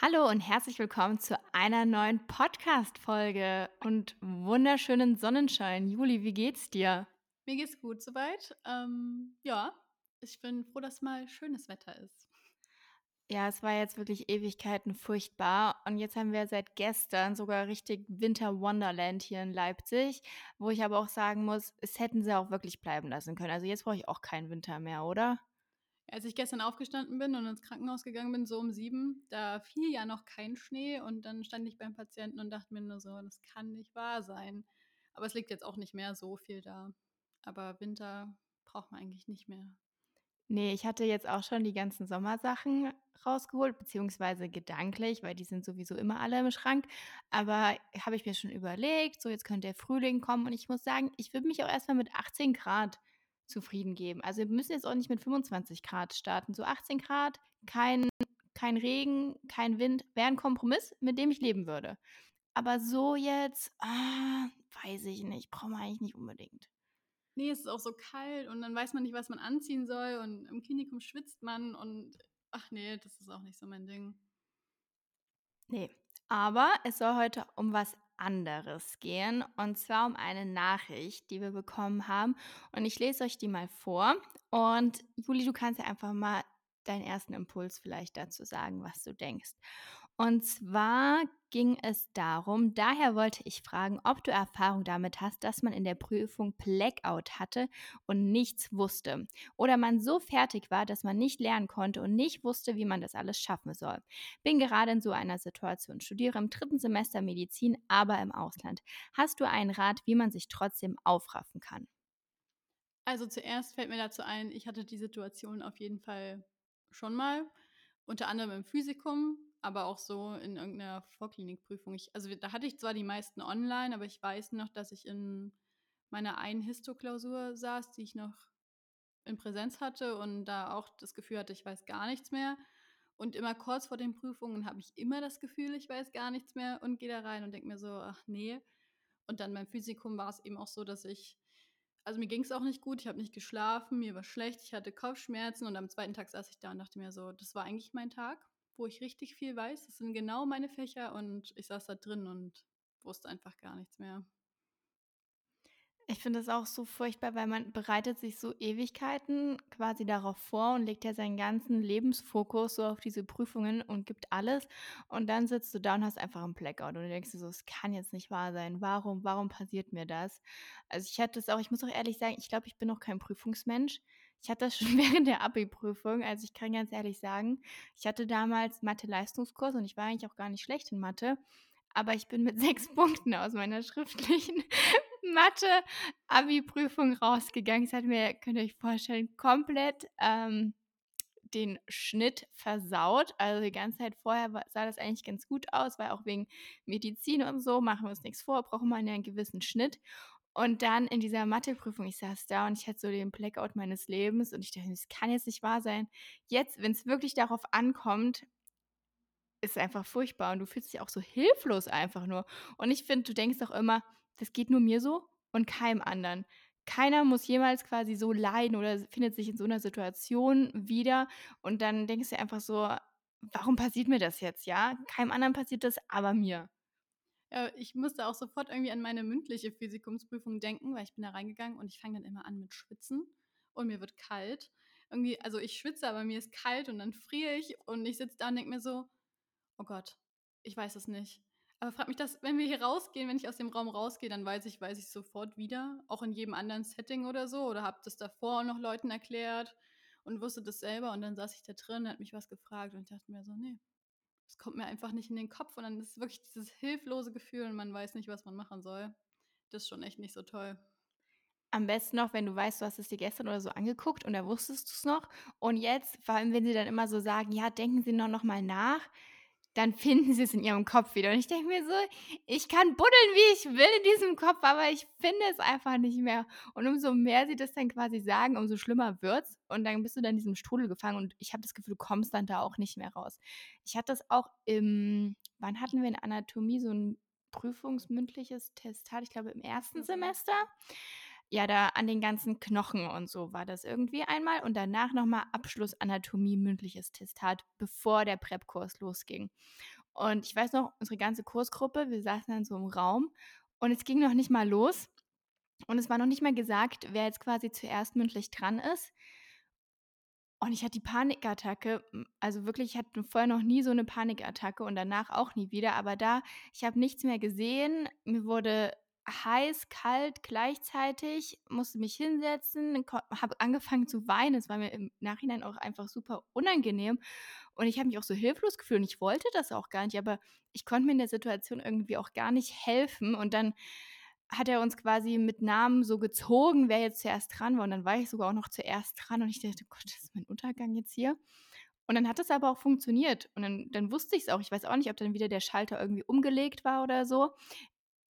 Hallo und herzlich willkommen zu einer neuen Podcast-Folge und wunderschönen Sonnenschein. Juli, wie geht's dir? Mir geht's gut soweit. Ähm, ja, ich bin froh, dass mal schönes Wetter ist. Ja, es war jetzt wirklich Ewigkeiten furchtbar und jetzt haben wir seit gestern sogar richtig Winter Wonderland hier in Leipzig, wo ich aber auch sagen muss, es hätten sie auch wirklich bleiben lassen können. Also jetzt brauche ich auch keinen Winter mehr, oder? Als ich gestern aufgestanden bin und ins Krankenhaus gegangen bin, so um sieben, da fiel ja noch kein Schnee und dann stand ich beim Patienten und dachte mir nur so, das kann nicht wahr sein. Aber es liegt jetzt auch nicht mehr so viel da. Aber Winter braucht man eigentlich nicht mehr. Nee, ich hatte jetzt auch schon die ganzen Sommersachen rausgeholt, beziehungsweise gedanklich, weil die sind sowieso immer alle im Schrank. Aber habe ich mir schon überlegt, so jetzt könnte der Frühling kommen und ich muss sagen, ich würde mich auch erstmal mit 18 Grad zufrieden geben. Also wir müssen jetzt auch nicht mit 25 Grad starten. So 18 Grad, kein, kein Regen, kein Wind, wäre ein Kompromiss, mit dem ich leben würde. Aber so jetzt, ah, weiß ich nicht, brauchen wir eigentlich nicht unbedingt. Nee, es ist auch so kalt und dann weiß man nicht, was man anziehen soll und im Klinikum schwitzt man und ach nee, das ist auch nicht so mein Ding. Nee, aber es soll heute um was anderes gehen. Und zwar um eine Nachricht, die wir bekommen haben. Und ich lese euch die mal vor. Und Juli, du kannst ja einfach mal deinen ersten Impuls vielleicht dazu sagen, was du denkst. Und zwar ging es darum, daher wollte ich fragen, ob du Erfahrung damit hast, dass man in der Prüfung Blackout hatte und nichts wusste. Oder man so fertig war, dass man nicht lernen konnte und nicht wusste, wie man das alles schaffen soll. Bin gerade in so einer Situation, studiere im dritten Semester Medizin, aber im Ausland. Hast du einen Rat, wie man sich trotzdem aufraffen kann? Also zuerst fällt mir dazu ein, ich hatte die Situation auf jeden Fall schon mal, unter anderem im Physikum, aber auch so in irgendeiner Vorklinikprüfung. Ich, also da hatte ich zwar die meisten online, aber ich weiß noch, dass ich in meiner einen Histoklausur saß, die ich noch in Präsenz hatte und da auch das Gefühl hatte, ich weiß gar nichts mehr. Und immer kurz vor den Prüfungen habe ich immer das Gefühl, ich weiß gar nichts mehr und gehe da rein und denke mir so, ach nee. Und dann beim Physikum war es eben auch so, dass ich also mir ging es auch nicht gut, ich habe nicht geschlafen, mir war schlecht, ich hatte Kopfschmerzen und am zweiten Tag saß ich da und dachte mir so, das war eigentlich mein Tag, wo ich richtig viel weiß. Das sind genau meine Fächer und ich saß da drin und wusste einfach gar nichts mehr. Ich finde das auch so furchtbar, weil man bereitet sich so Ewigkeiten quasi darauf vor und legt ja seinen ganzen Lebensfokus so auf diese Prüfungen und gibt alles. Und dann sitzt du da und hast einfach einen Blackout und du denkst dir so, es kann jetzt nicht wahr sein. Warum, warum passiert mir das? Also ich hatte es auch, ich muss auch ehrlich sagen, ich glaube, ich bin noch kein Prüfungsmensch. Ich hatte das schon während der Abi-Prüfung, also ich kann ganz ehrlich sagen, ich hatte damals Mathe-Leistungskurs und ich war eigentlich auch gar nicht schlecht in Mathe aber ich bin mit sechs Punkten aus meiner schriftlichen Mathe-Abi-Prüfung rausgegangen. Es hat mir, könnt ihr euch vorstellen, komplett ähm, den Schnitt versaut. Also die ganze Zeit vorher sah das eigentlich ganz gut aus, weil auch wegen Medizin und so, machen wir uns nichts vor, brauchen wir einen gewissen Schnitt. Und dann in dieser Matheprüfung, ich saß da und ich hatte so den Blackout meines Lebens und ich dachte, das kann jetzt nicht wahr sein. Jetzt, wenn es wirklich darauf ankommt, ist einfach furchtbar und du fühlst dich auch so hilflos einfach nur. Und ich finde, du denkst auch immer, das geht nur mir so und keinem anderen. Keiner muss jemals quasi so leiden oder findet sich in so einer Situation wieder und dann denkst du einfach so, warum passiert mir das jetzt, ja? Keinem anderen passiert das, aber mir. Ja, ich musste auch sofort irgendwie an meine mündliche Physikumsprüfung denken, weil ich bin da reingegangen und ich fange dann immer an mit Schwitzen und mir wird kalt. Irgendwie, also ich schwitze, aber mir ist kalt und dann friere ich und ich sitze da und denke mir so, Oh Gott, ich weiß es nicht. Aber frag mich das, wenn wir hier rausgehen, wenn ich aus dem Raum rausgehe, dann weiß ich, weiß ich sofort wieder, auch in jedem anderen Setting oder so. Oder habe das davor noch Leuten erklärt und wusste das selber. Und dann saß ich da drin, hat mich was gefragt und dachte mir so, nee, es kommt mir einfach nicht in den Kopf. Und dann ist wirklich dieses hilflose Gefühl und man weiß nicht, was man machen soll. Das ist schon echt nicht so toll. Am besten noch, wenn du weißt, du hast es dir gestern oder so angeguckt und da wusstest du es noch. Und jetzt, vor allem, wenn sie dann immer so sagen, ja, denken Sie noch, noch mal nach dann finden sie es in ihrem Kopf wieder. Und ich denke mir so, ich kann buddeln, wie ich will in diesem Kopf, aber ich finde es einfach nicht mehr. Und umso mehr sie das dann quasi sagen, umso schlimmer wird es. Und dann bist du dann in diesem Strudel gefangen und ich habe das Gefühl, du kommst dann da auch nicht mehr raus. Ich hatte das auch im, wann hatten wir in Anatomie so ein prüfungsmündliches Testat? Ich glaube im ersten Semester. Ja, da an den ganzen Knochen und so war das irgendwie einmal und danach nochmal Abschlussanatomie mündliches Testat, bevor der Prep-Kurs losging. Und ich weiß noch, unsere ganze Kursgruppe, wir saßen dann so im Raum und es ging noch nicht mal los und es war noch nicht mal gesagt, wer jetzt quasi zuerst mündlich dran ist. Und ich hatte die Panikattacke, also wirklich, ich hatte vorher noch nie so eine Panikattacke und danach auch nie wieder, aber da ich habe nichts mehr gesehen, mir wurde heiß, kalt gleichzeitig, musste mich hinsetzen, habe angefangen zu weinen. Es war mir im Nachhinein auch einfach super unangenehm und ich habe mich auch so hilflos gefühlt und ich wollte das auch gar nicht, aber ich konnte mir in der Situation irgendwie auch gar nicht helfen und dann hat er uns quasi mit Namen so gezogen, wer jetzt zuerst dran war. Und dann war ich sogar auch noch zuerst dran und ich dachte, Gott, das ist mein Untergang jetzt hier. Und dann hat es aber auch funktioniert. Und dann, dann wusste ich es auch. Ich weiß auch nicht, ob dann wieder der Schalter irgendwie umgelegt war oder so.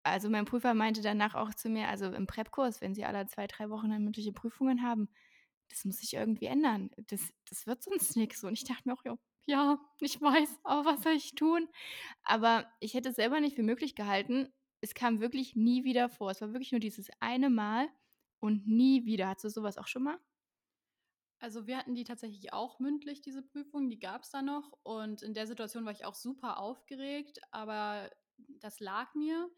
Also mein Prüfer meinte danach auch zu mir, also im Prep-Kurs, wenn Sie alle zwei, drei Wochen dann mündliche Prüfungen haben, das muss sich irgendwie ändern. Das, das wird sonst nichts. Und ich dachte mir auch, ja, ich weiß, aber was soll ich tun? Aber ich hätte es selber nicht für möglich gehalten, es kam wirklich nie wieder vor. Es war wirklich nur dieses eine Mal und nie wieder. Hattest du sowas auch schon mal? Also wir hatten die tatsächlich auch mündlich, diese Prüfung, die gab es da noch. Und in der Situation war ich auch super aufgeregt, aber das lag mir.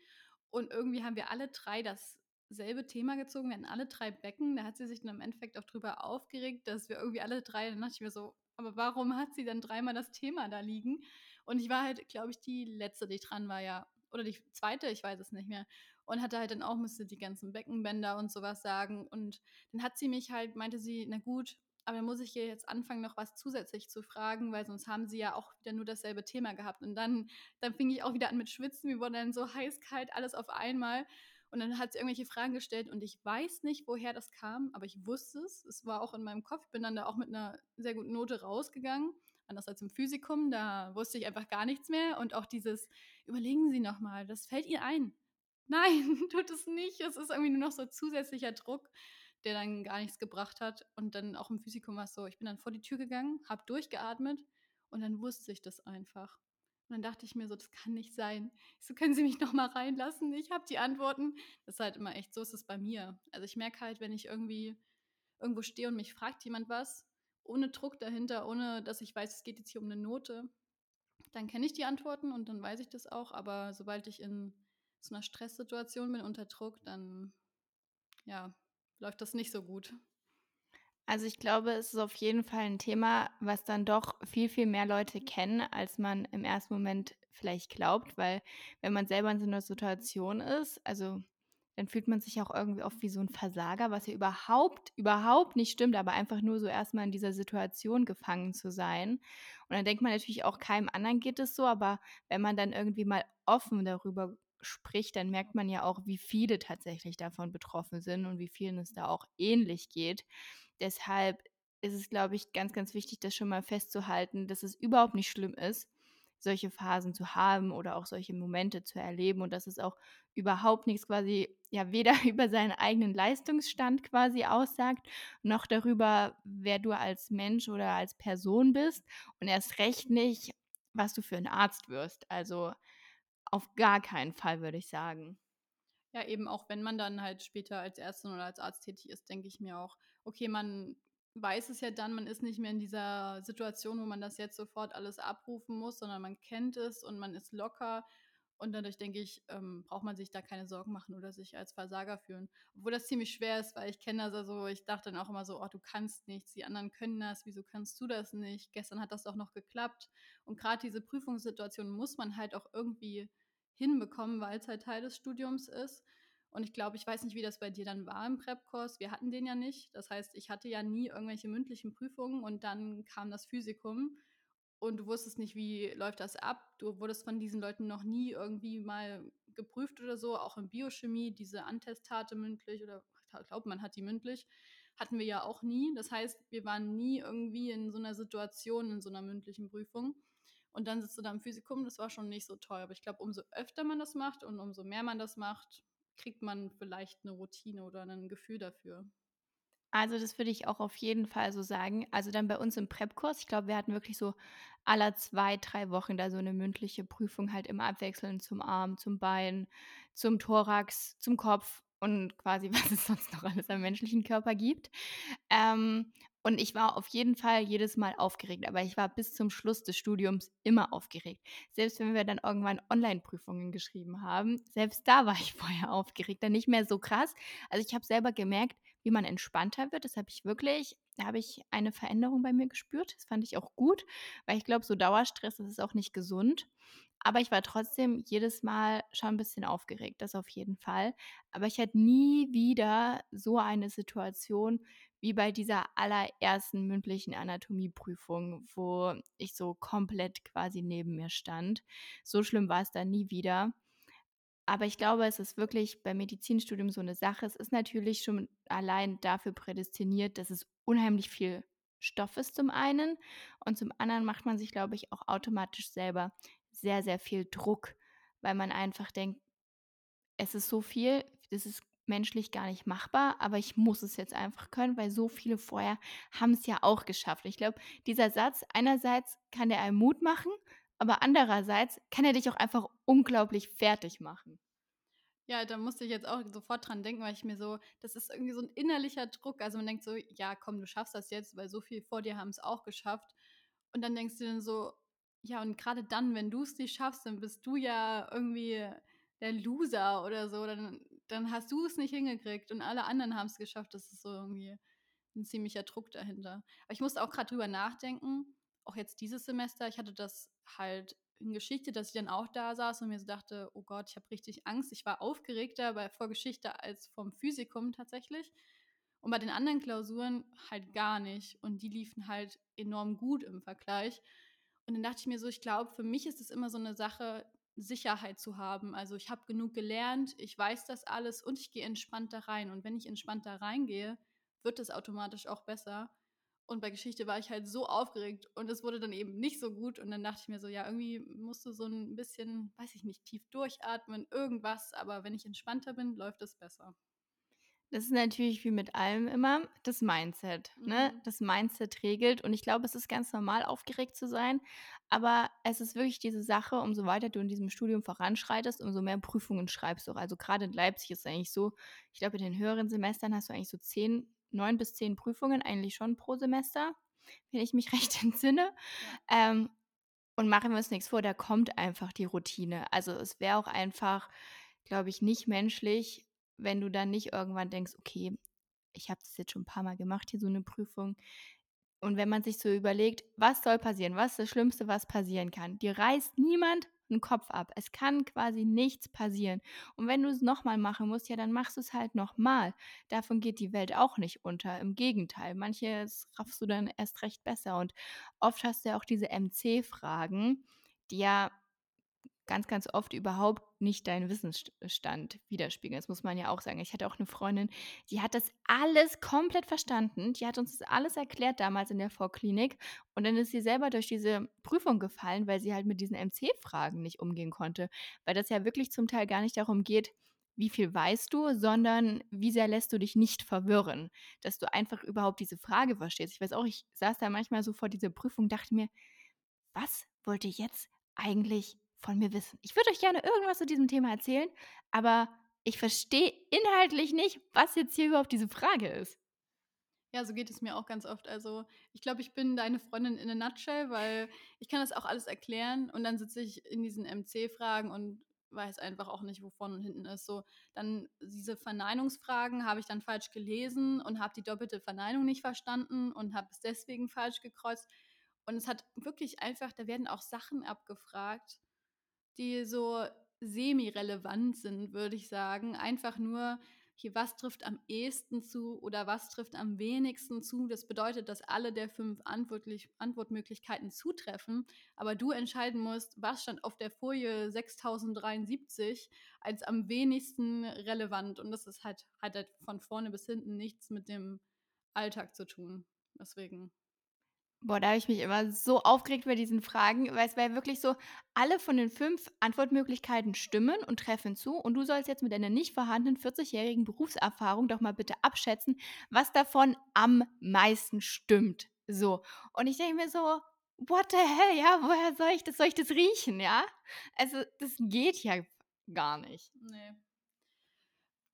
Und irgendwie haben wir alle drei dasselbe Thema gezogen. Wir hatten alle drei Becken. Da hat sie sich dann im Endeffekt auch drüber aufgeregt, dass wir irgendwie alle drei, dann dachte ich mir so, aber warum hat sie dann dreimal das Thema da liegen? Und ich war halt, glaube ich, die letzte, die dran war, ja oder die zweite, ich weiß es nicht mehr. Und hatte halt dann auch, musste die ganzen Beckenbänder und sowas sagen. Und dann hat sie mich halt, meinte sie, na gut, aber dann muss ich hier jetzt anfangen, noch was zusätzlich zu fragen, weil sonst haben sie ja auch wieder nur dasselbe Thema gehabt. Und dann, dann fing ich auch wieder an mit Schwitzen. Wir wurden dann so heiß, kalt, alles auf einmal. Und dann hat sie irgendwelche Fragen gestellt und ich weiß nicht, woher das kam, aber ich wusste es. Es war auch in meinem Kopf. Ich bin dann da auch mit einer sehr guten Note rausgegangen anders als im Physikum, da wusste ich einfach gar nichts mehr. Und auch dieses, überlegen Sie nochmal, das fällt Ihnen ein. Nein, tut es nicht. Es ist irgendwie nur noch so zusätzlicher Druck, der dann gar nichts gebracht hat. Und dann auch im Physikum war es so, ich bin dann vor die Tür gegangen, habe durchgeatmet und dann wusste ich das einfach. Und dann dachte ich mir so, das kann nicht sein. so, können Sie mich noch mal reinlassen? Ich habe die Antworten. Das ist halt immer echt, so ist es bei mir. Also ich merke halt, wenn ich irgendwie irgendwo stehe und mich fragt jemand was, ohne Druck dahinter, ohne dass ich weiß, es geht jetzt hier um eine Note, dann kenne ich die Antworten und dann weiß ich das auch. Aber sobald ich in so einer Stresssituation bin, unter Druck, dann ja, läuft das nicht so gut. Also ich glaube, es ist auf jeden Fall ein Thema, was dann doch viel, viel mehr Leute kennen, als man im ersten Moment vielleicht glaubt, weil wenn man selber in so einer Situation ist, also dann fühlt man sich auch irgendwie oft wie so ein Versager, was ja überhaupt, überhaupt nicht stimmt, aber einfach nur so erstmal in dieser Situation gefangen zu sein. Und dann denkt man natürlich auch, keinem anderen geht es so, aber wenn man dann irgendwie mal offen darüber spricht, dann merkt man ja auch, wie viele tatsächlich davon betroffen sind und wie vielen es da auch ähnlich geht. Deshalb ist es, glaube ich, ganz, ganz wichtig, das schon mal festzuhalten, dass es überhaupt nicht schlimm ist, solche Phasen zu haben oder auch solche Momente zu erleben und dass es auch überhaupt nichts quasi, ja, weder über seinen eigenen Leistungsstand quasi aussagt, noch darüber, wer du als Mensch oder als Person bist und erst recht nicht, was du für ein Arzt wirst. Also auf gar keinen Fall, würde ich sagen. Ja, eben auch wenn man dann halt später als Ärztin oder als Arzt tätig ist, denke ich mir auch, okay, man weiß es ja dann, man ist nicht mehr in dieser Situation, wo man das jetzt sofort alles abrufen muss, sondern man kennt es und man ist locker. Und dadurch denke ich, ähm, braucht man sich da keine Sorgen machen oder sich als Versager fühlen. Obwohl das ziemlich schwer ist, weil ich kenne das also, ich dachte dann auch immer so, oh, du kannst nichts, die anderen können das, wieso kannst du das nicht? Gestern hat das doch noch geklappt. Und gerade diese Prüfungssituation muss man halt auch irgendwie hinbekommen, weil es halt Teil des Studiums ist. Und ich glaube, ich weiß nicht, wie das bei dir dann war im Prep-Kurs. Wir hatten den ja nicht. Das heißt, ich hatte ja nie irgendwelche mündlichen Prüfungen und dann kam das Physikum und du wusstest nicht, wie läuft das ab. Du wurdest von diesen Leuten noch nie irgendwie mal geprüft oder so, auch in Biochemie, diese Antestate mündlich oder ich glaube, man hat die mündlich, hatten wir ja auch nie. Das heißt, wir waren nie irgendwie in so einer Situation, in so einer mündlichen Prüfung. Und dann sitzt du da im Physikum, das war schon nicht so toll. Aber ich glaube, umso öfter man das macht und umso mehr man das macht, kriegt man vielleicht eine Routine oder ein Gefühl dafür. Also das würde ich auch auf jeden Fall so sagen. Also dann bei uns im Prep-Kurs, ich glaube, wir hatten wirklich so aller zwei, drei Wochen da so eine mündliche Prüfung halt immer abwechselnd zum Arm, zum Bein, zum Thorax, zum Kopf. und quasi, was es sonst noch alles am menschlichen Körper gibt. Ähm, und ich war auf jeden Fall jedes Mal aufgeregt, aber ich war bis zum Schluss des Studiums immer aufgeregt. Selbst wenn wir dann irgendwann Online-Prüfungen geschrieben haben, selbst da war ich vorher aufgeregt, dann nicht mehr so krass. Also ich habe selber gemerkt, wie man entspannter wird. Das habe ich wirklich, da habe ich eine Veränderung bei mir gespürt. Das fand ich auch gut, weil ich glaube, so Dauerstress, das ist auch nicht gesund. Aber ich war trotzdem jedes Mal schon ein bisschen aufgeregt, das auf jeden Fall. Aber ich hatte nie wieder so eine Situation wie bei dieser allerersten mündlichen Anatomieprüfung, wo ich so komplett quasi neben mir stand. So schlimm war es dann nie wieder. Aber ich glaube, es ist wirklich beim Medizinstudium so eine Sache. Es ist natürlich schon allein dafür prädestiniert, dass es unheimlich viel Stoff ist zum einen und zum anderen macht man sich, glaube ich, auch automatisch selber sehr, sehr viel Druck, weil man einfach denkt, es ist so viel, das ist menschlich gar nicht machbar, aber ich muss es jetzt einfach können, weil so viele vorher haben es ja auch geschafft. Ich glaube, dieser Satz, einerseits kann der einem Mut machen, aber andererseits kann er dich auch einfach unglaublich fertig machen. Ja, da musste ich jetzt auch sofort dran denken, weil ich mir so, das ist irgendwie so ein innerlicher Druck. Also man denkt so, ja, komm, du schaffst das jetzt, weil so viel vor dir haben es auch geschafft. Und dann denkst du dann so, ja, und gerade dann, wenn du es nicht schaffst, dann bist du ja irgendwie der Loser oder so. Dann, dann hast du es nicht hingekriegt und alle anderen haben es geschafft. Das ist so irgendwie ein ziemlicher Druck dahinter. Aber ich musste auch gerade drüber nachdenken, auch jetzt dieses Semester, ich hatte das halt in Geschichte, dass ich dann auch da saß und mir so dachte, oh Gott, ich habe richtig Angst. Ich war aufgeregter bei vor Geschichte als vom Physikum tatsächlich. Und bei den anderen Klausuren halt gar nicht. Und die liefen halt enorm gut im Vergleich. Und dann dachte ich mir so, ich glaube, für mich ist es immer so eine Sache, Sicherheit zu haben. Also ich habe genug gelernt, ich weiß das alles und ich gehe entspannt da rein. Und wenn ich entspannt da reingehe, wird es automatisch auch besser. Und bei Geschichte war ich halt so aufgeregt und es wurde dann eben nicht so gut. Und dann dachte ich mir so, ja, irgendwie musst du so ein bisschen, weiß ich nicht, tief durchatmen, irgendwas. Aber wenn ich entspannter bin, läuft es besser. Das ist natürlich wie mit allem immer das Mindset. Ne? Mhm. Das Mindset regelt. Und ich glaube, es ist ganz normal, aufgeregt zu sein. Aber es ist wirklich diese Sache, umso weiter du in diesem Studium voranschreitest, umso mehr Prüfungen schreibst du. Also gerade in Leipzig ist es eigentlich so, ich glaube, in den höheren Semestern hast du eigentlich so zehn, neun bis zehn Prüfungen eigentlich schon pro Semester, wenn ich mich recht entsinne. Ähm, und machen wir uns nichts vor, da kommt einfach die Routine. Also es wäre auch einfach, glaube ich, nicht menschlich, wenn du dann nicht irgendwann denkst, okay, ich habe das jetzt schon ein paar Mal gemacht, hier so eine Prüfung. Und wenn man sich so überlegt, was soll passieren? Was ist das Schlimmste, was passieren kann? Dir reißt niemand den Kopf ab. Es kann quasi nichts passieren. Und wenn du es nochmal machen musst, ja, dann machst du es halt nochmal. Davon geht die Welt auch nicht unter. Im Gegenteil, manches raffst du dann erst recht besser. Und oft hast du ja auch diese MC-Fragen, die ja ganz, ganz oft überhaupt nicht deinen Wissensstand widerspiegeln. Das muss man ja auch sagen. Ich hatte auch eine Freundin, die hat das alles komplett verstanden. Die hat uns das alles erklärt damals in der Vorklinik. Und dann ist sie selber durch diese Prüfung gefallen, weil sie halt mit diesen MC-Fragen nicht umgehen konnte. Weil das ja wirklich zum Teil gar nicht darum geht, wie viel weißt du, sondern wie sehr lässt du dich nicht verwirren, dass du einfach überhaupt diese Frage verstehst. Ich weiß auch, ich saß da manchmal so vor dieser Prüfung, dachte mir, was wollte ich jetzt eigentlich von mir wissen? Ich würde euch gerne irgendwas zu diesem Thema erzählen, aber ich verstehe inhaltlich nicht, was jetzt hier überhaupt diese Frage ist. Ja, so geht es mir auch ganz oft. Also ich glaube, ich bin deine Freundin in a nutshell, weil ich kann das auch alles erklären und dann sitze ich in diesen MC-Fragen und weiß einfach auch nicht, wo vorne und hinten ist. So, dann diese Verneinungsfragen habe ich dann falsch gelesen und habe die doppelte Verneinung nicht verstanden und habe es deswegen falsch gekreuzt. Und es hat wirklich einfach, da werden auch Sachen abgefragt, die so semi-relevant sind, würde ich sagen. Einfach nur, hier, was trifft am ehesten zu oder was trifft am wenigsten zu. Das bedeutet, dass alle der fünf Antwortmöglichkeiten zutreffen, aber du entscheiden musst, was stand auf der Folie 6073 als am wenigsten relevant. Und das ist halt, hat halt von vorne bis hinten nichts mit dem Alltag zu tun. Deswegen Boah, da habe ich mich immer so aufgeregt bei diesen Fragen, weil es war ja wirklich so, alle von den fünf Antwortmöglichkeiten stimmen und treffen zu und du sollst jetzt mit deiner nicht vorhandenen 40-jährigen Berufserfahrung doch mal bitte abschätzen, was davon am meisten stimmt. So. Und ich denke mir so, what the hell, ja, woher soll ich das, soll ich das riechen, ja? Also, das geht ja gar nicht. Nee.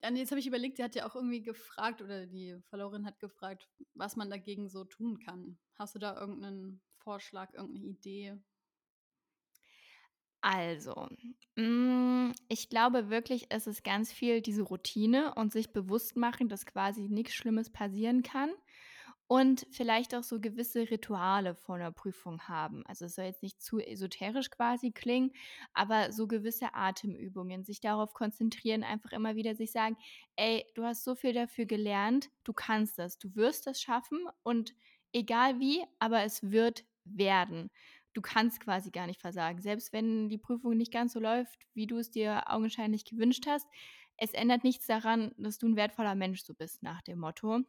Ja, ne, jetzt habe ich überlegt, sie hat ja auch irgendwie gefragt oder die Verlorerin hat gefragt, was man dagegen so tun kann. Hast du da irgendeinen Vorschlag, irgendeine Idee? Also, hm, ich glaube wirklich, es ist ganz viel diese Routine und sich bewusst machen, dass quasi nix Schlimmes passieren kann und vielleicht auch so gewisse Rituale vor 'ner Prüfung haben. Also, es soll jetzt nicht zu esoterisch quasi klingen, aber so gewisse Atemübungen, sich darauf konzentrieren, einfach immer wieder sich sagen: „Ey, du hast so viel dafür gelernt, du kannst das, du wirst das schaffen und egal wie, aber es wird werden. Du kannst quasi gar nicht versagen. Selbst wenn die Prüfung nicht ganz so läuft, wie du es dir augenscheinlich gewünscht hast, es ändert nichts daran, dass du 'n wertvoller Mensch so bist“, nach dem Motto.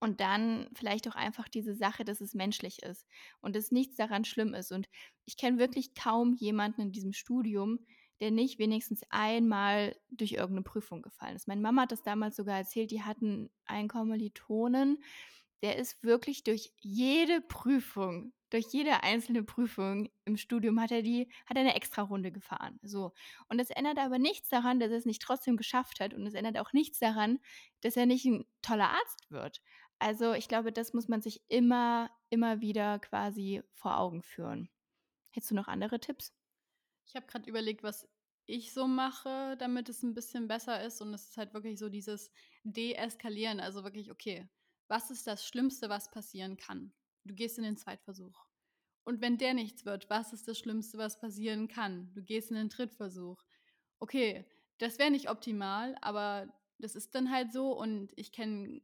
Und dann vielleicht auch einfach diese Sache, dass es menschlich ist und dass nichts daran schlimm ist. Und ich kenne wirklich kaum jemanden in diesem Studium, der nicht wenigstens einmal durch irgend 'ne Prüfung gefallen ist. Meine Mama hat das damals sogar erzählt, die hatten einen Kommilitonen, der ist wirklich durch jede Prüfung durch jede einzelne Prüfung im Studium hat er die hat er 'ne Extrarunde gefahren, so. Und das ändert aber nichts daran, dass er's nicht trotzdem geschafft hat und es ändert auch nichts daran, dass er nicht 'n toller Arzt wird. Also, ich glaube, das muss man sich immer, immer wieder quasi vor Augen führen. Hättest du noch andere Tipps? Ich habe grad überlegt, was ich so mache, damit es 'n bisschen besser ist und es ist halt wirklich so dieses Deeskalieren. Also, wirklich: „Okay, was ist das Schlimmste, was passieren kann?“ Du gehst in den Zweitversuch. Und wenn der nichts wird, was ist das Schlimmste, was passieren kann? Du gehst in den Drittversuch. Okay, das wäre nicht optimal, aber das ist dann halt so und ich kenne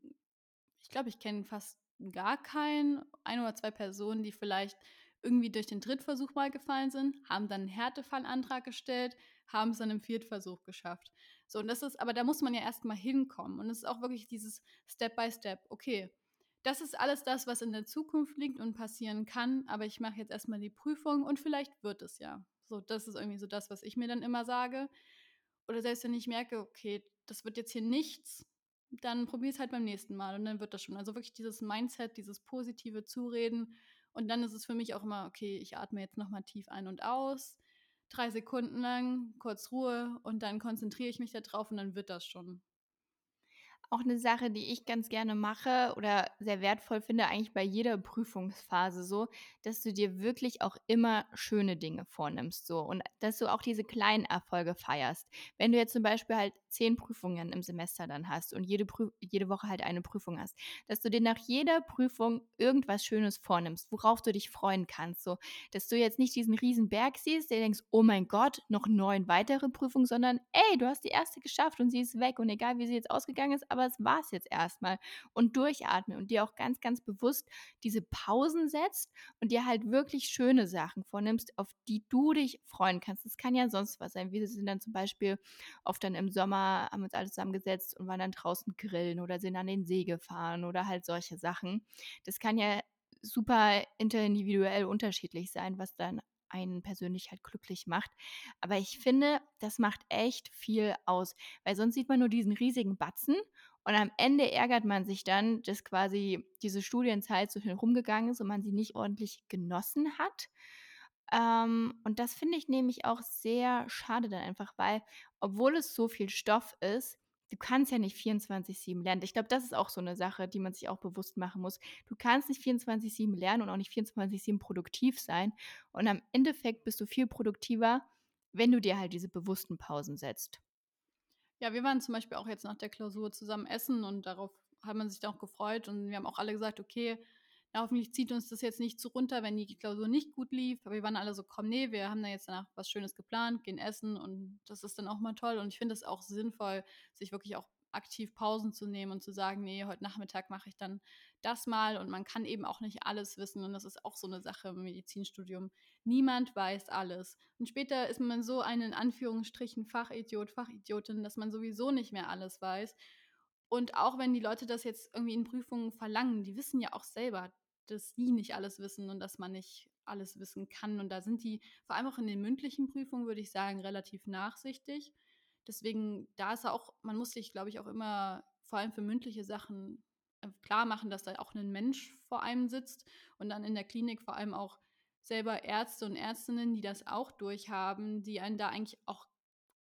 ich glaube, ich kenne fast gar keinen 1 oder 2 Personen, die vielleicht irgendwie durch den Drittversuch mal gefallen sind, haben dann 'n Härtefallantrag gestellt, haben's dann im Viertversuch geschafft. So, und das ist aber da muss man ja erst mal hinkommen. Und es ist auch wirklich dieses Step by Step. Okay, das ist alles das, was in der Zukunft liegt und passieren kann, aber ich mache jetzt erst mal die Prüfung und vielleicht wird es ja. So, das ist irgendwie so das, was ich mir dann immer sage. Oder selbst wenn ich merke: „Okay, das wird jetzt hier nichts“, dann probier's halt beim nächsten Mal und dann wird das schon. Also, wirklich dieses Mindset, dieses positive Zureden. Und dann ist es für mich auch immer: „Okay, ich atme jetzt noch mal tief ein und aus, 3 Sekunden lang, kurz Ruhe und dann konzentriere ich mich da drauf und dann wird das schon.“ Auch 'ne Sache, die ich ganz gerne mache oder sehr wertvoll finde, eigentlich bei jeder Prüfungsphase so, dass du dir wirklich auch immer schöne Dinge vornimmst so und dass du auch diese kleinen Erfolge feierst. Wenn du jetzt zum Beispiel halt 10 Prüfungen im Semester dann hast und jede Prü jede Woche halt eine Prüfung hast, dass du dir nach jeder Prüfung irgendwas Schönes vornimmst, worauf du dich freuen kannst, so. Dass du jetzt nicht diesen Riesenberg siehst, dir denkst: „Oh mein Gott, noch 9 weitere Prüfungen“, sondern: „Ey, du hast die 1. geschafft und sie ist weg und egal, wie sie jetzt ausgegangen ist, aber es war's jetzt erst mal.“ Und durchatmen und dir auch ganz, ganz bewusst diese Pausen setzt und dir halt wirklich schöne Sachen vornimmst, auf die du dich freuen kannst. Das kann ja sonst was sein. Wir sind dann zum Beispiel oft dann im Sommer haben uns alle zusammengesetzt und waren dann draußen grillen oder sind an den See gefahren oder halt solche Sachen. Das kann ja super interindividuell unterschiedlich sein, was dann einen persönlich halt glücklich macht. Aber ich finde, das macht echt viel aus, weil sonst sieht man nur diesen riesigen Batzen und am Ende ärgert man sich dann, dass quasi diese Studienzeit so schnell rumgegangen ist und man sie nicht ordentlich genossen hat. Ähm, und das finde ich nämlich auch sehr schade dann einfach, weil, obwohl es so viel Stoff ist, du kannst ja nicht 24/7 lernen. Ich glaube, das ist auch so 'ne Sache, die man sich auch bewusst machen muss. Du kannst nicht 24/7 lernen und auch nicht 24/7 produktiv sein. Und am Endeffekt bist du viel produktiver, wenn du dir halt diese bewussten Pausen setzt. Ja, wir waren zum Beispiel auch jetzt nach der Klausur zusammen essen und darauf hat man sich dann auch gefreut und wir haben auch alle gesagt: „Okay, na, hoffentlich zieht uns das jetzt nicht zu runter, wenn die Klausur nicht gut lief.“ Aber wir waren alle so: „Komm, ne, wir haben da jetzt danach was Schönes geplant, gehen essen und das ist dann auch mal toll.“ Und ich finde es auch sinnvoll, sich wirklich auch aktiv Pausen zu nehmen und zu sagen: „Ne, heute Nachmittag mache ich dann das mal.“ Und man kann eben auch nicht alles wissen und das ist auch so 'ne Sache im Medizinstudium. Niemand weiß alles. Und später ist man so ein in Anführungsstrichen Fachidiot, Fachidiotin, dass man sowieso nicht mehr alles weiß. Und auch wenn die Leute das jetzt irgendwie in Prüfungen verlangen, die wissen ja auch selber, dass die nicht alles wissen und dass man nicht alles wissen kann. Und da sind die vor allem auch in den mündlichen Prüfungen, würde ich sagen, relativ nachsichtig. Deswegen, da ist auch man muss sich, glaube ich, auch immer vor allem für mündliche Sachen, äh, klarmachen, dass da auch 'nen Mensch vor einem sitzt und dann in der Klinik vor allem auch selber Ärzte und Ärztinnen, die das auch durchhaben, die einen da eigentlich auch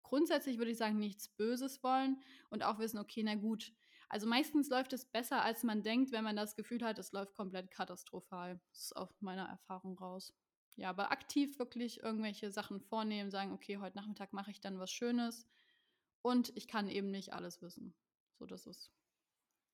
grundsätzlich würde ich sagen, nichts Böses wollen und auch wissen, okay, na gut. Also meistens läuft es besser, als man denkt, wenn man das Gefühl hat, es läuft komplett katastrophal. Das ist auf meiner Erfahrung raus. Ja, aber aktiv wirklich irgendwelche Sachen vornehmen, sagen, okay, heute Nachmittag mache ich dann was Schönes und ich kann eben nicht alles wissen. So, das ist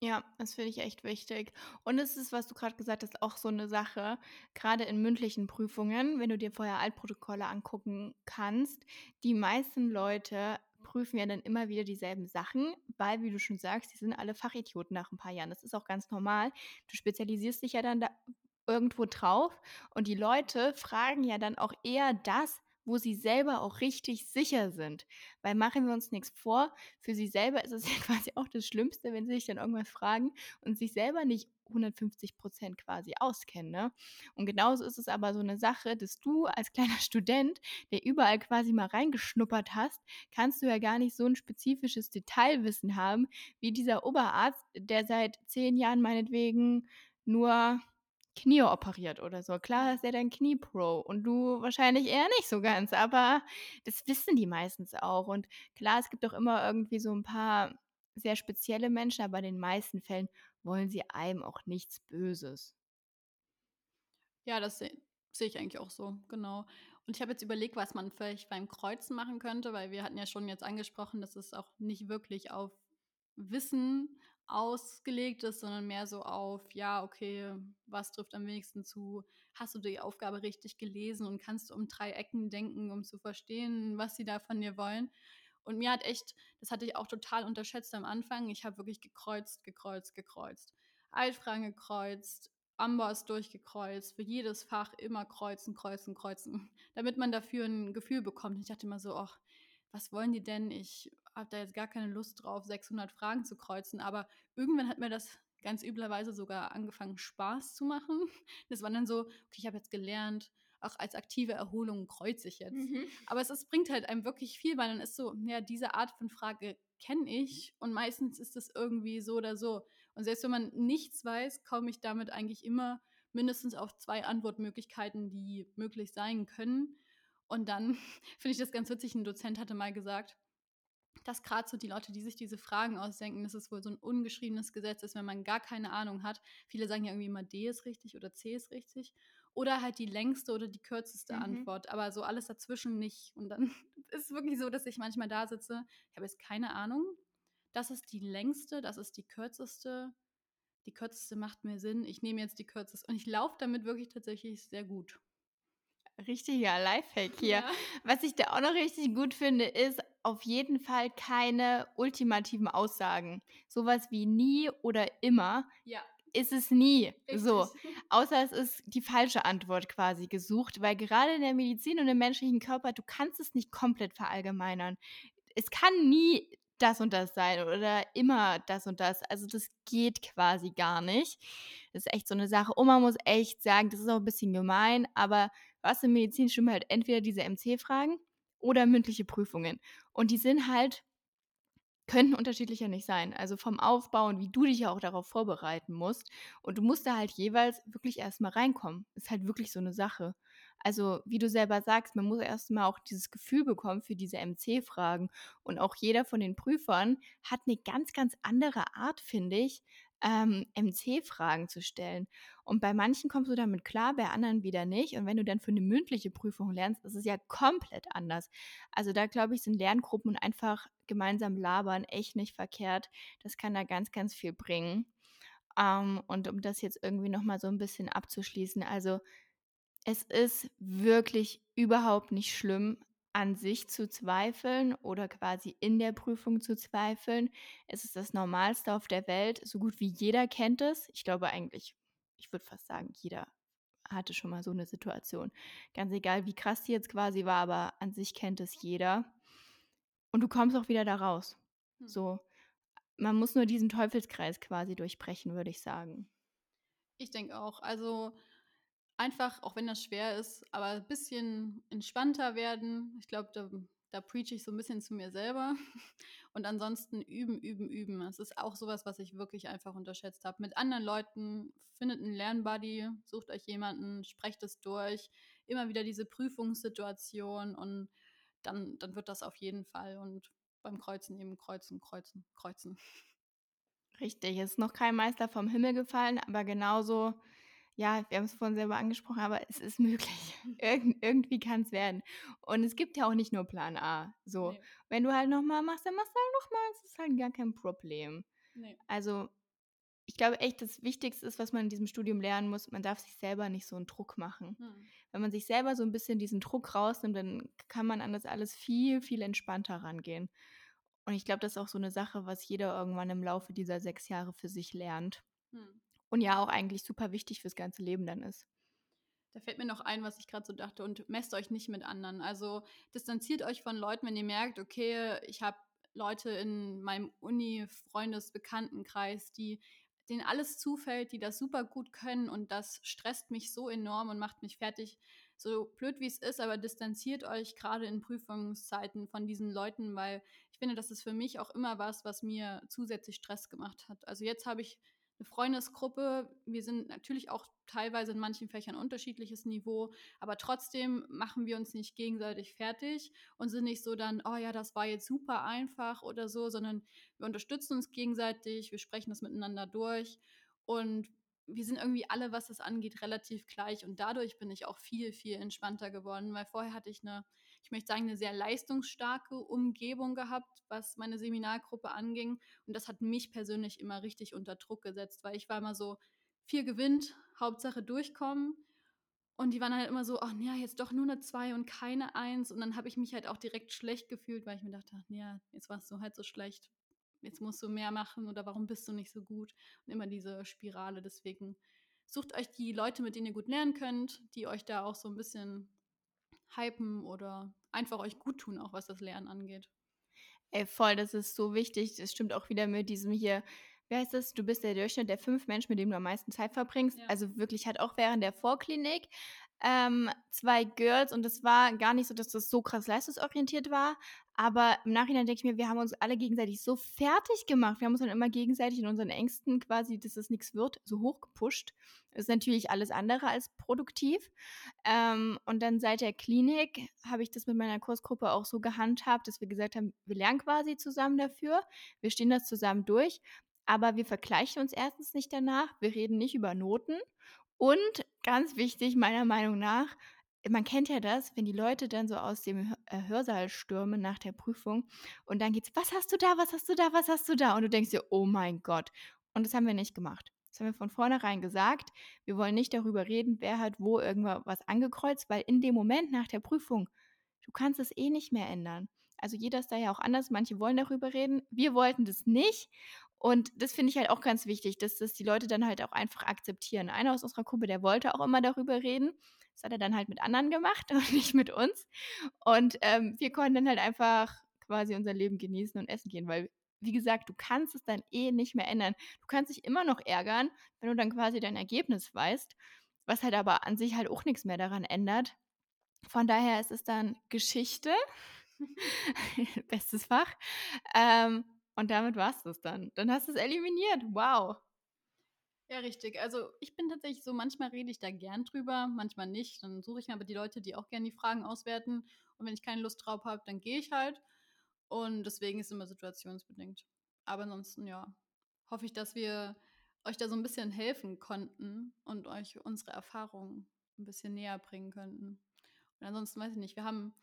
Ja, das finde ich echt wichtig. Und es ist, was du gerade gesagt hast, auch so eine Sache, Gerade in mündlichen Prüfungen, wenn du dir vorher Altprotokolle angucken kannst, die meisten Leute prüfen ja dann immer wieder dieselben Sachen, weil, wie du schon sagst, die sind alle Fachidioten nach ein paar Jahren. Das ist auch ganz normal. Du spezialisierst dich ja dann da irgendwo drauf und die Leute fragen ja dann auch eher das, wo sie selber auch richtig sicher sind. Weil machen wir uns nichts vor, für sie selber ist es ja quasi auch das Schlimmste, wenn sie sich dann irgendwas fragen und sich selber nicht 150% quasi auskennen. Ne? Und genauso ist es aber so eine Sache, dass du als kleiner Student, der überall quasi mal reingeschnuppert hast, kannst du ja gar nicht so ein spezifisches Detailwissen haben, wie dieser Oberarzt, der seit zehn Jahren meinetwegen nur Knie operiert oder so. Klar ist er dein Knie-Pro und du wahrscheinlich eher nicht so ganz, aber das wissen die meistens auch. Und klar, es gibt auch immer irgendwie so ein paar sehr spezielle Menschen, aber in den meisten Fällen wollen sie einem auch nichts Böses. Ja, das sehe seh ich eigentlich auch so, genau. Und ich habe jetzt überlegt, was man vielleicht beim Kreuzen machen könnte, weil wir hatten ja schon jetzt angesprochen, dass es auch nicht wirklich auf Wissen ausgelegt ist, sondern mehr so auf, ja, okay, was trifft am wenigsten zu? Hast du die Aufgabe richtig gelesen und kannst du um drei Ecken denken, um zu verstehen, was sie da von dir wollen? Und mir hat echt, das hatte ich auch total unterschätzt am Anfang, ich habe wirklich gekreuzt, gekreuzt, gekreuzt. Altfragen gekreuzt, Amboss durchgekreuzt, für jedes Fach immer kreuzen, kreuzen, kreuzen, damit man dafür ein Gefühl bekommt. Ich dachte immer so, ach, was wollen die denn? Ich habe da jetzt gar keine Lust drauf, 600 Fragen zu kreuzen. Aber irgendwann hat mir das ganz üblerweise sogar angefangen, Spaß zu machen. Das war dann so, okay, ich habe jetzt gelernt, auch als aktive Erholung kreuze ich jetzt. Mhm. Aber es, es bringt halt einem wirklich viel, weil dann ist so, ja, diese Art von Frage kenne ich und meistens ist es irgendwie so oder so. Und selbst wenn man nichts weiß, komme ich damit eigentlich immer mindestens auf zwei Antwortmöglichkeiten, die möglich sein können. Und dann finde ich das ganz witzig, ein Dozent hatte mal gesagt, dass gerade so die Leute, die sich diese Fragen ausdenken, dass es wohl so ein ungeschriebenes Gesetz ist, wenn man gar keine Ahnung hat. Viele sagen ja irgendwie immer D ist richtig oder C ist richtig. Oder halt die längste oder die kürzeste mhm. Antwort, aber so alles dazwischen nicht. Und dann ist es wirklich so, dass ich manchmal da sitze, ich habe jetzt keine Ahnung. Das ist die längste, das ist die kürzeste. Die kürzeste macht mir Sinn. Ich nehme jetzt die kürzeste. Und ich laufe damit wirklich tatsächlich sehr gut. Richtiger Lifehack hier. Ja. Was ich da auch noch richtig gut finde, ist auf jeden Fall keine ultimativen Aussagen. Sowas wie nie oder immer. Ja. Ist es nie Richtig. so. Außer es ist die falsche Antwort quasi gesucht, weil gerade in der Medizin und im menschlichen Körper, du kannst es nicht komplett verallgemeinern. Es kann nie das und das sein oder immer das und das. Also das geht quasi gar nicht. Das ist echt so eine Sache. Und man muss echt sagen, das ist auch ein bisschen gemein, aber was im Medizinstudium halt entweder diese MC-Fragen oder mündliche Prüfungen. Und die sind halt, könnten unterschiedlicher nicht sein. Also vom Aufbau und wie du dich ja auch darauf vorbereiten musst. Und du musst da halt jeweils wirklich erstmal reinkommen. Ist halt wirklich so eine Sache. Also, wie du selber sagst, man muss erstmal auch dieses Gefühl bekommen für diese MC-Fragen. Und auch jeder von den Prüfern hat eine ganz, ganz andere Art, finde ich, ähm, MC-Fragen zu stellen. Und bei manchen kommst du damit klar, bei anderen wieder nicht. Und wenn du dann für eine mündliche Prüfung lernst, ist es ja komplett anders. Also da glaube ich, sind Lerngruppen und einfach gemeinsam labern echt nicht verkehrt. Das kann da ganz, ganz viel bringen. Ähm, und um das jetzt irgendwie nochmal so ein bisschen abzuschließen, also es ist wirklich überhaupt nicht schlimm, an sich zu zweifeln oder quasi in der Prüfung zu zweifeln. Es ist das Normalste auf der Welt. So gut wie jeder kennt es. Ich glaube eigentlich, ich würde fast sagen, jeder hatte schon mal so eine Situation. Ganz egal, wie krass die jetzt quasi war, aber an sich kennt es jeder. Und du kommst auch wieder da raus. Hm. So, man muss nur diesen Teufelskreis quasi durchbrechen, würde ich sagen. Ich denke auch. Also einfach, auch wenn das schwer ist, aber ein bisschen entspannter werden. Ich glaube, da, da preach ich so ein bisschen zu mir selber. Und ansonsten üben, üben, üben. Es ist auch sowas, was ich wirklich einfach unterschätzt habe. Mit anderen Leuten findet einen Lernbuddy, sucht euch jemanden, sprecht es durch. Immer wieder diese Prüfungssituation und dann, dann wird das auf jeden Fall. Und beim Kreuzen eben kreuzen, kreuzen, kreuzen. Richtig, es ist noch kein Meister vom Himmel gefallen, aber genauso, ja, wir haben es vorhin selber angesprochen, aber es ist möglich. Irgend, irgendwie kann es werden. Und es gibt ja auch nicht nur Plan A. So, Nee. wenn du halt nochmal machst, dann machst du halt nochmal. Es ist halt gar kein Problem. Nee. Also, ich glaube echt, das Wichtigste ist, was man in diesem Studium lernen muss, man darf sich selber nicht so einen Druck machen. Hm. Wenn man sich selber so ein bisschen diesen Druck rausnimmt, dann kann man an das alles viel, viel entspannter rangehen. Und ich glaube, das ist auch so eine Sache, was jeder irgendwann im Laufe dieser sechs Jahre für sich lernt. Hm. Und ja auch eigentlich super wichtig fürs ganze Leben dann ist. Da fällt mir noch ein, was ich gerade so dachte, und messt euch nicht mit anderen. Also distanziert euch von Leuten, wenn ihr merkt, okay, ich habe Leute in meinem Uni-Freundes-, Bekanntenkreis, die denen alles zufällt, die das super gut können und das stresst mich so enorm und macht mich fertig. So blöd wie es ist, aber distanziert euch gerade in Prüfungszeiten von diesen Leuten, weil ich finde, das ist für mich auch immer was, was mir zusätzlich Stress gemacht hat. Also jetzt habe ich eine Freundesgruppe. Wir sind natürlich auch teilweise in manchen Fächern unterschiedliches Niveau, aber trotzdem machen wir uns nicht gegenseitig fertig und sind nicht so dann, oh ja, das war jetzt super einfach oder so, sondern wir unterstützen uns gegenseitig, wir sprechen das miteinander durch und wir sind irgendwie alle, was das angeht, relativ gleich und dadurch bin ich auch viel, viel entspannter geworden, weil vorher hatte ich eine, ich möchte sagen, eine sehr leistungsstarke Umgebung gehabt, was meine Seminargruppe anging und das hat mich persönlich immer richtig unter Druck gesetzt, weil ich war immer so, viel gewinnt, Hauptsache durchkommen. Und die waren halt immer so, ach ja, jetzt doch nur eine 2 und keine 1. Und dann habe ich mich halt auch direkt schlecht gefühlt, weil ich mir dachte, ach ja, jetzt warst du halt so schlecht. Jetzt musst du mehr machen oder warum bist du nicht so gut? Und immer diese Spirale. Deswegen sucht euch die Leute, mit denen ihr gut lernen könnt, die euch da auch so ein bisschen hypen oder einfach euch gut tun, auch was das Lernen angeht. Ey, voll, das ist so wichtig. Das stimmt auch wieder mit diesem hier, wie heißt das? Du bist der Durchschnitt der fünf Menschen, mit denen du am meisten Zeit verbringst. Ja. Also wirklich halt auch während der Vorklinik ähm, zwei Girls und es war gar nicht so, dass das so krass leistungsorientiert war. Aber im Nachhinein denke ich mir, wir haben uns alle gegenseitig so fertig gemacht. Wir haben uns dann immer gegenseitig in unseren Ängsten quasi, dass es nichts wird, so hochgepusht. Ist natürlich alles andere als produktiv. Ähm, und dann seit der Klinik habe ich das mit meiner Kursgruppe auch so gehandhabt, dass wir gesagt haben, wir lernen quasi zusammen dafür, wir stehen das zusammen durch, aber wir vergleichen uns erstens nicht danach, wir reden nicht über Noten und ganz wichtig meiner Meinung nach, man kennt ja das, wenn die Leute dann so aus dem äh, Hörsaal stürmen nach der Prüfung und dann geht's, was hast du da, was hast du da, was hast du da? Und du denkst dir, oh mein Gott. Und das haben wir nicht gemacht. Das haben wir von vornherein gesagt. Wir wollen nicht darüber reden, wer hat wo irgendwas angekreuzt, weil in dem Moment nach der Prüfung, du kannst es eh nicht mehr ändern. Also jeder ist da ja auch anders. Manche wollen darüber reden. Wir wollten das nicht. Und das finde ich halt auch ganz wichtig, dass das die Leute dann halt auch einfach akzeptieren. Einer aus unserer Gruppe, der wollte auch immer darüber reden. Das hat er dann halt mit anderen gemacht und nicht mit uns. Und ähm, wir konnten dann halt einfach quasi unser Leben genießen und essen gehen, weil, wie gesagt, du kannst es dann eh nicht mehr ändern. Du kannst dich immer noch ärgern, wenn du dann quasi dein Ergebnis weißt, was halt aber an sich halt auch nichts mehr daran ändert. Von daher ist es dann Geschichte, bestes Fach. Ähm, und damit war es das dann. Dann hast du es eliminiert. Wow. Ja, richtig. Also ich bin tatsächlich so, manchmal rede ich da gern drüber, manchmal nicht. Dann suche ich mir aber die Leute, die auch gerne die Fragen auswerten. Und wenn ich keine Lust drauf habe, dann gehe ich halt. Und deswegen ist es immer situationsbedingt. Aber ansonsten, ja, hoffe ich, dass wir euch da so ein bisschen helfen konnten und euch unsere Erfahrungen ein bisschen näher bringen könnten. Und ansonsten weiß ich nicht, wir haben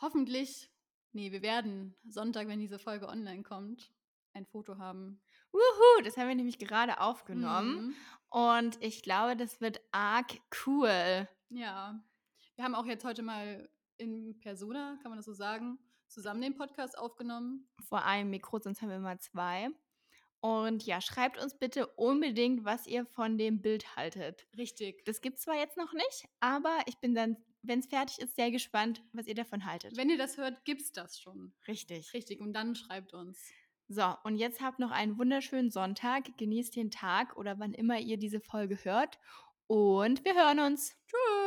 hoffentlich, nee, wir werden Sonntag, wenn diese Folge online kommt, ein Foto haben. Wuhu, das haben wir nämlich gerade aufgenommen. Mhm. Und ich glaube, das wird arg cool. Ja. Wir haben auch jetzt heute mal in Persona, kann man das so sagen, zusammen den Podcast aufgenommen. Vor einem Mikro, sonst haben wir immer zwei. Und ja, schreibt uns bitte unbedingt, was ihr von dem Bild haltet. Richtig. Das gibt es zwar jetzt noch nicht, aber ich bin dann, wenn es fertig ist, sehr gespannt, was ihr davon haltet. Wenn ihr das hört, gibt's das schon. Richtig. Richtig. Und dann schreibt uns. So, und jetzt habt noch einen wunderschönen Sonntag. Genießt den Tag oder wann immer ihr diese Folge hört. Und wir hören uns. Tschüss.